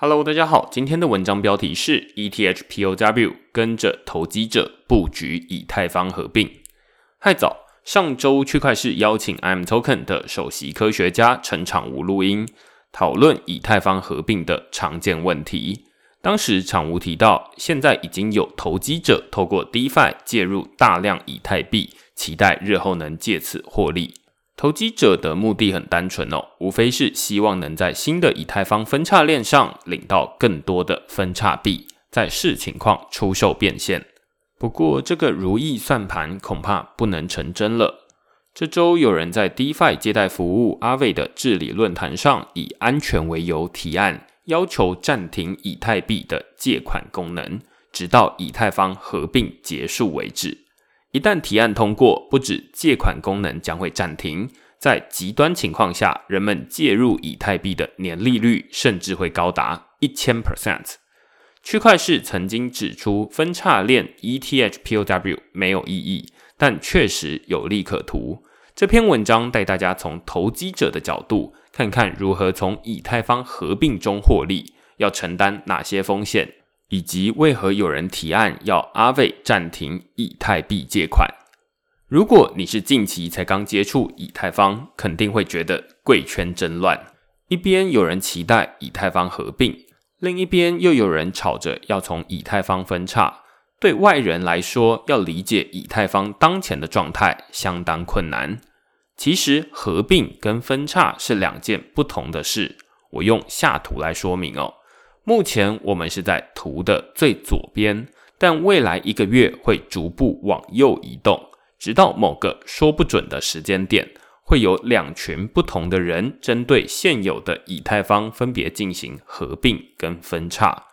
Hello，大家好，今天的文章标题是 ETH POW 跟着投机者布局以太坊合并。嗨早，上周区块市邀请 I'm Token 的首席科学家陈场吴录音，讨论以太坊合并的常见问题。当时场吴提到，现在已经有投机者透过 DeFi 介入大量以太币，期待日后能借此获利。投机者的目的很单纯哦，无非是希望能在新的以太坊分叉链上领到更多的分叉币，在视情况出售变现。不过，这个如意算盘恐怕不能成真了。这周有人在 DeFi 借贷服务阿伟的治理论坛上，以安全为由提案，要求暂停以太币的借款功能，直到以太坊合并结束为止。一旦提案通过，不止借款功能将会暂停，在极端情况下，人们介入以太币的年利率甚至会高达一千 percent。区块市曾经指出，分叉链 ETH POW 没有意义，但确实有利可图。这篇文章带大家从投机者的角度，看看如何从以太坊合并中获利，要承担哪些风险。以及为何有人提案要阿伟暂停以太币借款？如果你是近期才刚接触以太坊，肯定会觉得贵圈真乱。一边有人期待以太坊合并，另一边又有人吵着要从以太坊分叉。对外人来说，要理解以太坊当前的状态相当困难。其实合并跟分叉是两件不同的事。我用下图来说明哦。目前我们是在图的最左边，但未来一个月会逐步往右移动，直到某个说不准的时间点，会有两群不同的人针对现有的以太坊分别进行合并跟分叉。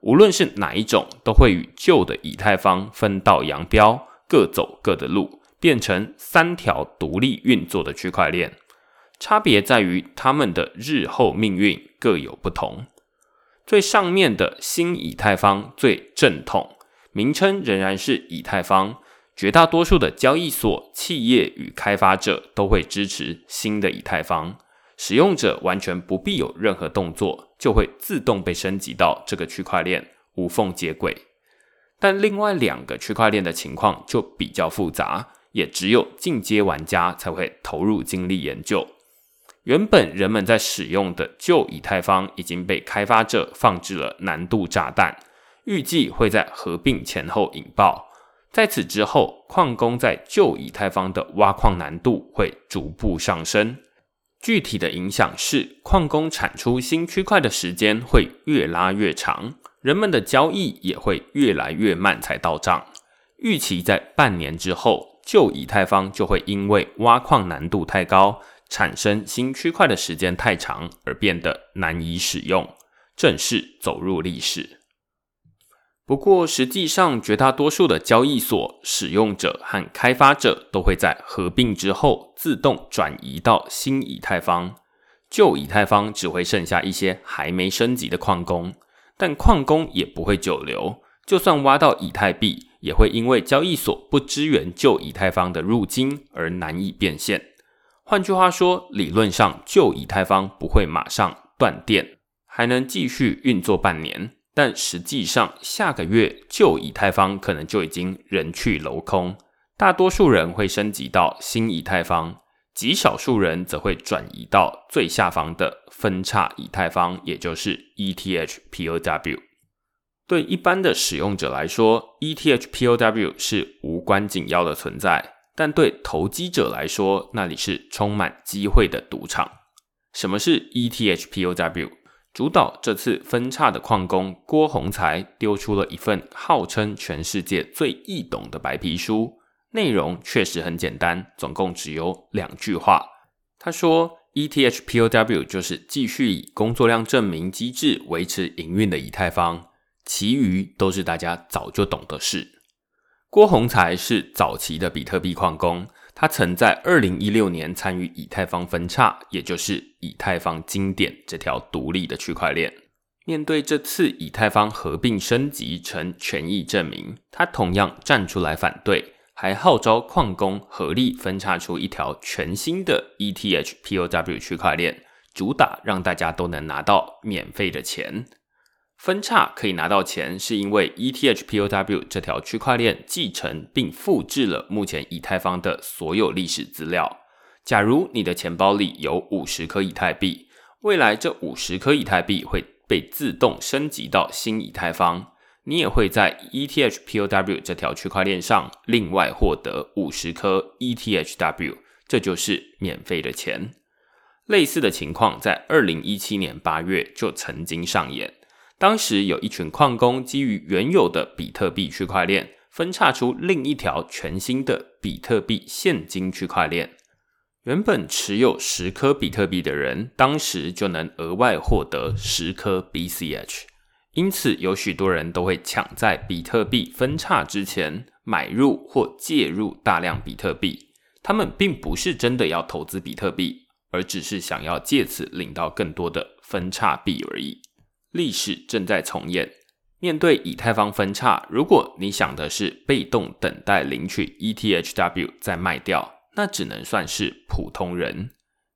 无论是哪一种，都会与旧的以太坊分道扬镳，各走各的路，变成三条独立运作的区块链。差别在于他们的日后命运各有不同。最上面的新以太坊最正统，名称仍然是以太坊。绝大多数的交易所、企业与开发者都会支持新的以太坊，使用者完全不必有任何动作，就会自动被升级到这个区块链，无缝接轨。但另外两个区块链的情况就比较复杂，也只有进阶玩家才会投入精力研究。原本人们在使用的旧以太坊已经被开发者放置了难度炸弹，预计会在合并前后引爆。在此之后，矿工在旧以太坊的挖矿难度会逐步上升。具体的影响是，矿工产出新区块的时间会越拉越长，人们的交易也会越来越慢才到账。预期在半年之后，旧以太坊就会因为挖矿难度太高。产生新区块的时间太长，而变得难以使用，正式走入历史。不过，实际上绝大多数的交易所使用者和开发者都会在合并之后自动转移到新以太坊，旧以太坊只会剩下一些还没升级的矿工，但矿工也不会久留，就算挖到以太币，也会因为交易所不支援旧以太坊的入金而难以变现。换句话说，理论上旧以太坊不会马上断电，还能继续运作半年。但实际上，下个月旧以太坊可能就已经人去楼空。大多数人会升级到新以太坊，极少数人则会转移到最下方的分叉以太坊，也就是 ETH POW。对一般的使用者来说，ETH POW 是无关紧要的存在。但对投机者来说，那里是充满机会的赌场。什么是 ETH POW？主导这次分叉的矿工郭宏才丢出了一份号称全世界最易懂的白皮书，内容确实很简单，总共只有两句话。他说：“ETH POW 就是继续以工作量证明机制维持营运的以太坊，其余都是大家早就懂的事。”郭宏才是早期的比特币矿工，他曾在二零一六年参与以太坊分叉，也就是以太坊经典这条独立的区块链。面对这次以太坊合并升级成权益证明，他同样站出来反对，还号召矿工合力分叉出一条全新的 ETH POW 区块链，主打让大家都能拿到免费的钱。分叉可以拿到钱，是因为 ETH-POW 这条区块链继承并复制了目前以太坊的所有历史资料。假如你的钱包里有五十颗以太币，未来这五十颗以太币会被自动升级到新以太坊，你也会在 ETH-POW 这条区块链上另外获得五十颗 ETHW，这就是免费的钱。类似的情况在二零一七年八月就曾经上演。当时有一群矿工基于原有的比特币区块链，分叉出另一条全新的比特币现金区块链。原本持有十颗比特币的人，当时就能额外获得十颗 BCH。因此，有许多人都会抢在比特币分叉之前买入或介入大量比特币。他们并不是真的要投资比特币，而只是想要借此领到更多的分叉币而已。历史正在重演。面对以太坊分叉，如果你想的是被动等待领取 ETHW 再卖掉，那只能算是普通人。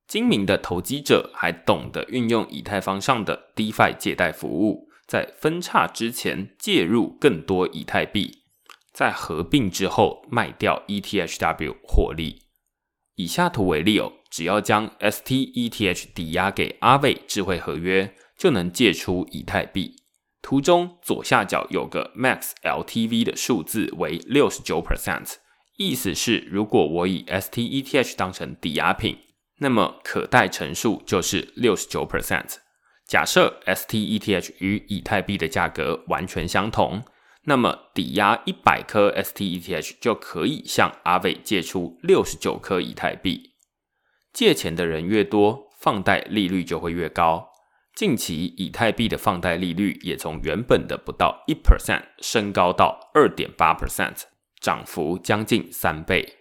精明的投机者还懂得运用以太坊上的 DeFi 借贷服务，在分叉之前介入更多以太币，在合并之后卖掉 ETHW 获利。以下图为例哦，只要将 STETH 抵押给阿伟智慧合约。就能借出以太币。图中左下角有个 max LTV 的数字为六十九 percent，意思是如果我以 STETH 当成抵押品，那么可贷乘数就是六十九 percent。假设 STETH 与以太币的价格完全相同，那么抵押一百颗 STETH 就可以向阿伟借出六十九颗以太币。借钱的人越多，放贷利率就会越高。近期以太币的放贷利率也从原本的不到一 percent 升高到二点八 percent，涨幅将近三倍。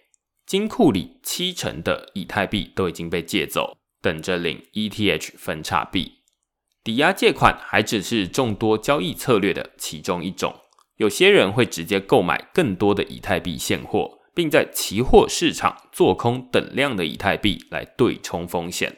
金库里七成的以太币都已经被借走，等着领 ETH 分叉币。抵押借款还只是众多交易策略的其中一种，有些人会直接购买更多的以太币现货，并在期货市场做空等量的以太币来对冲风险。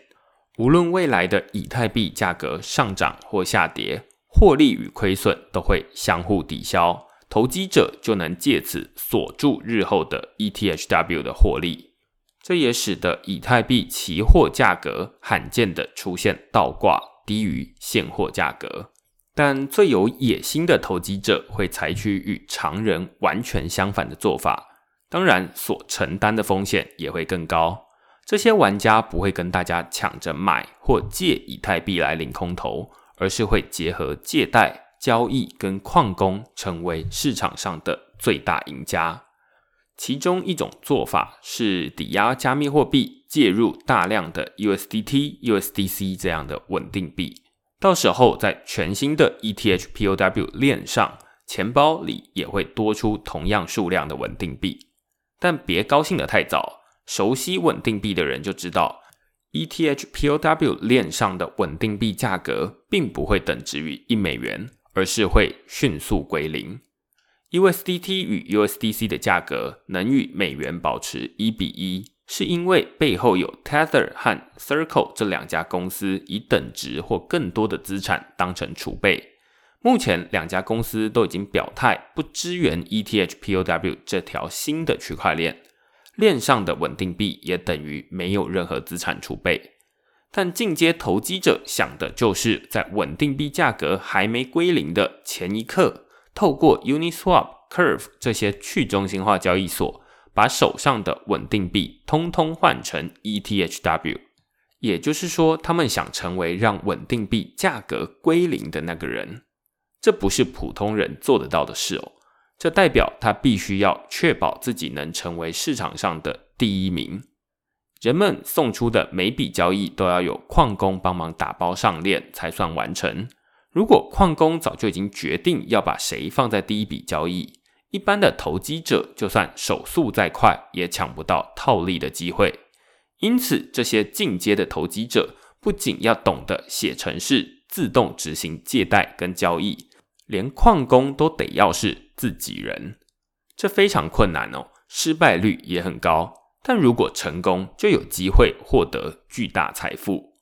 无论未来的以太币价格上涨或下跌，获利与亏损都会相互抵消，投机者就能借此锁住日后的 ETHW 的获利。这也使得以太币期货价格罕见的出现倒挂，低于现货价格。但最有野心的投机者会采取与常人完全相反的做法，当然所承担的风险也会更高。这些玩家不会跟大家抢着买或借以太币来领空投，而是会结合借贷、交易跟矿工，成为市场上的最大赢家。其中一种做法是抵押加密货币，介入大量的 USDT、USDC 这样的稳定币，到时候在全新的 ETH-POW 链上，钱包里也会多出同样数量的稳定币。但别高兴得太早。熟悉稳定币的人就知道，ETH-POW 链上的稳定币价格并不会等值于一美元，而是会迅速归零。USDT 与 USDC 的价格能与美元保持一比一，是因为背后有 Tether 和 Circle 这两家公司以等值或更多的资产当成储备。目前两家公司都已经表态不支援 ETH-POW 这条新的区块链。链上的稳定币也等于没有任何资产储备，但进阶投机者想的就是在稳定币价格还没归零的前一刻，透过 Uniswap、Curve 这些去中心化交易所，把手上的稳定币通通换成 ETHW。也就是说，他们想成为让稳定币价格归零的那个人，这不是普通人做得到的事哦。这代表他必须要确保自己能成为市场上的第一名。人们送出的每笔交易都要有矿工帮忙打包上链才算完成。如果矿工早就已经决定要把谁放在第一笔交易，一般的投机者就算手速再快，也抢不到套利的机会。因此，这些进阶的投机者不仅要懂得写程式，自动执行借贷跟交易。连矿工都得要是自己人，这非常困难哦，失败率也很高。但如果成功，就有机会获得巨大财富。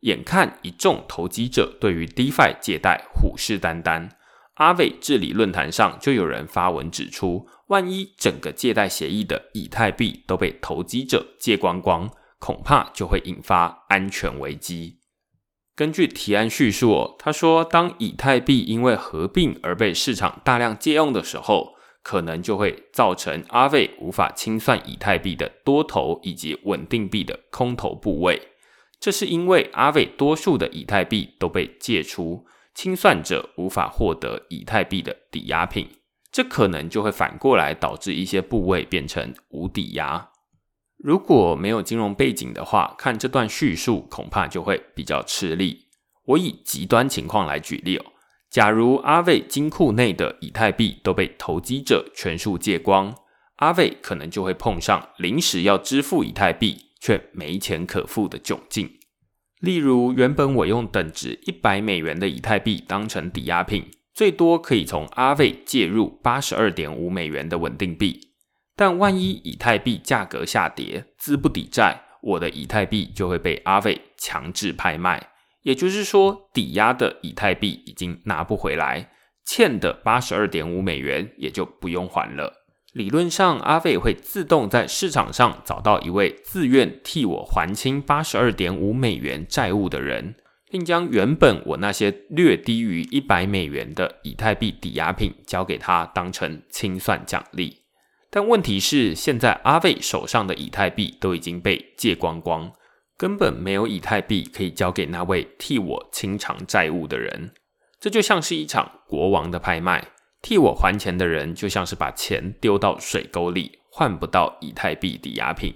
眼看一众投机者对于 DeFi 借贷虎视眈眈，阿伟治理论坛上就有人发文指出，万一整个借贷协议的以太币都被投机者借光光，恐怕就会引发安全危机。根据提案叙述，他说，当以太币因为合并而被市场大量借用的时候，可能就会造成阿伟无法清算以太币的多头以及稳定币的空头部位。这是因为阿伟多数的以太币都被借出，清算者无法获得以太币的抵押品，这可能就会反过来导致一些部位变成无抵押。如果没有金融背景的话，看这段叙述恐怕就会比较吃力。我以极端情况来举例哦，假如阿伟金库内的以太币都被投机者全数借光，阿伟可能就会碰上临时要支付以太币却没钱可付的窘境。例如，原本我用等值一百美元的以太币当成抵押品，最多可以从阿伟借入八十二点五美元的稳定币。但万一以太币价格下跌，资不抵债，我的以太币就会被阿伟强制拍卖。也就是说，抵押的以太币已经拿不回来，欠的八十二点五美元也就不用还了。理论上，阿伟会自动在市场上找到一位自愿替我还清八十二点五美元债务的人，并将原本我那些略低于一百美元的以太币抵押品交给他，当成清算奖励。但问题是，现在阿伟手上的以太币都已经被借光光，根本没有以太币可以交给那位替我清偿债务的人。这就像是一场国王的拍卖，替我还钱的人就像是把钱丢到水沟里，换不到以太币抵押品。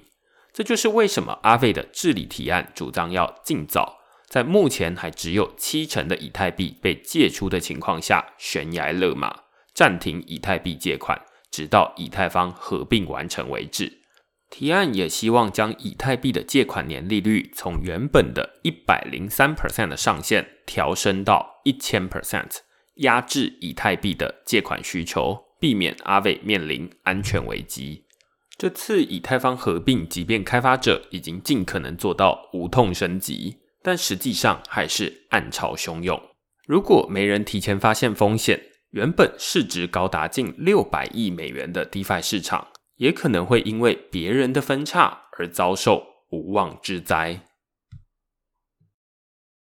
这就是为什么阿伟的治理提案主张要尽早，在目前还只有七成的以太币被借出的情况下，悬崖勒马，暂停以太币借款。直到以太坊合并完成为止。提案也希望将以太币的借款年利率从原本的一百零三 percent 的上限调升到一千 percent，压制以太币的借款需求，避免阿伟面临安全危机。这次以太坊合并，即便开发者已经尽可能做到无痛升级，但实际上还是暗潮汹涌。如果没人提前发现风险，原本市值高达近六百亿美元的 DeFi 市场，也可能会因为别人的分叉而遭受无妄之灾。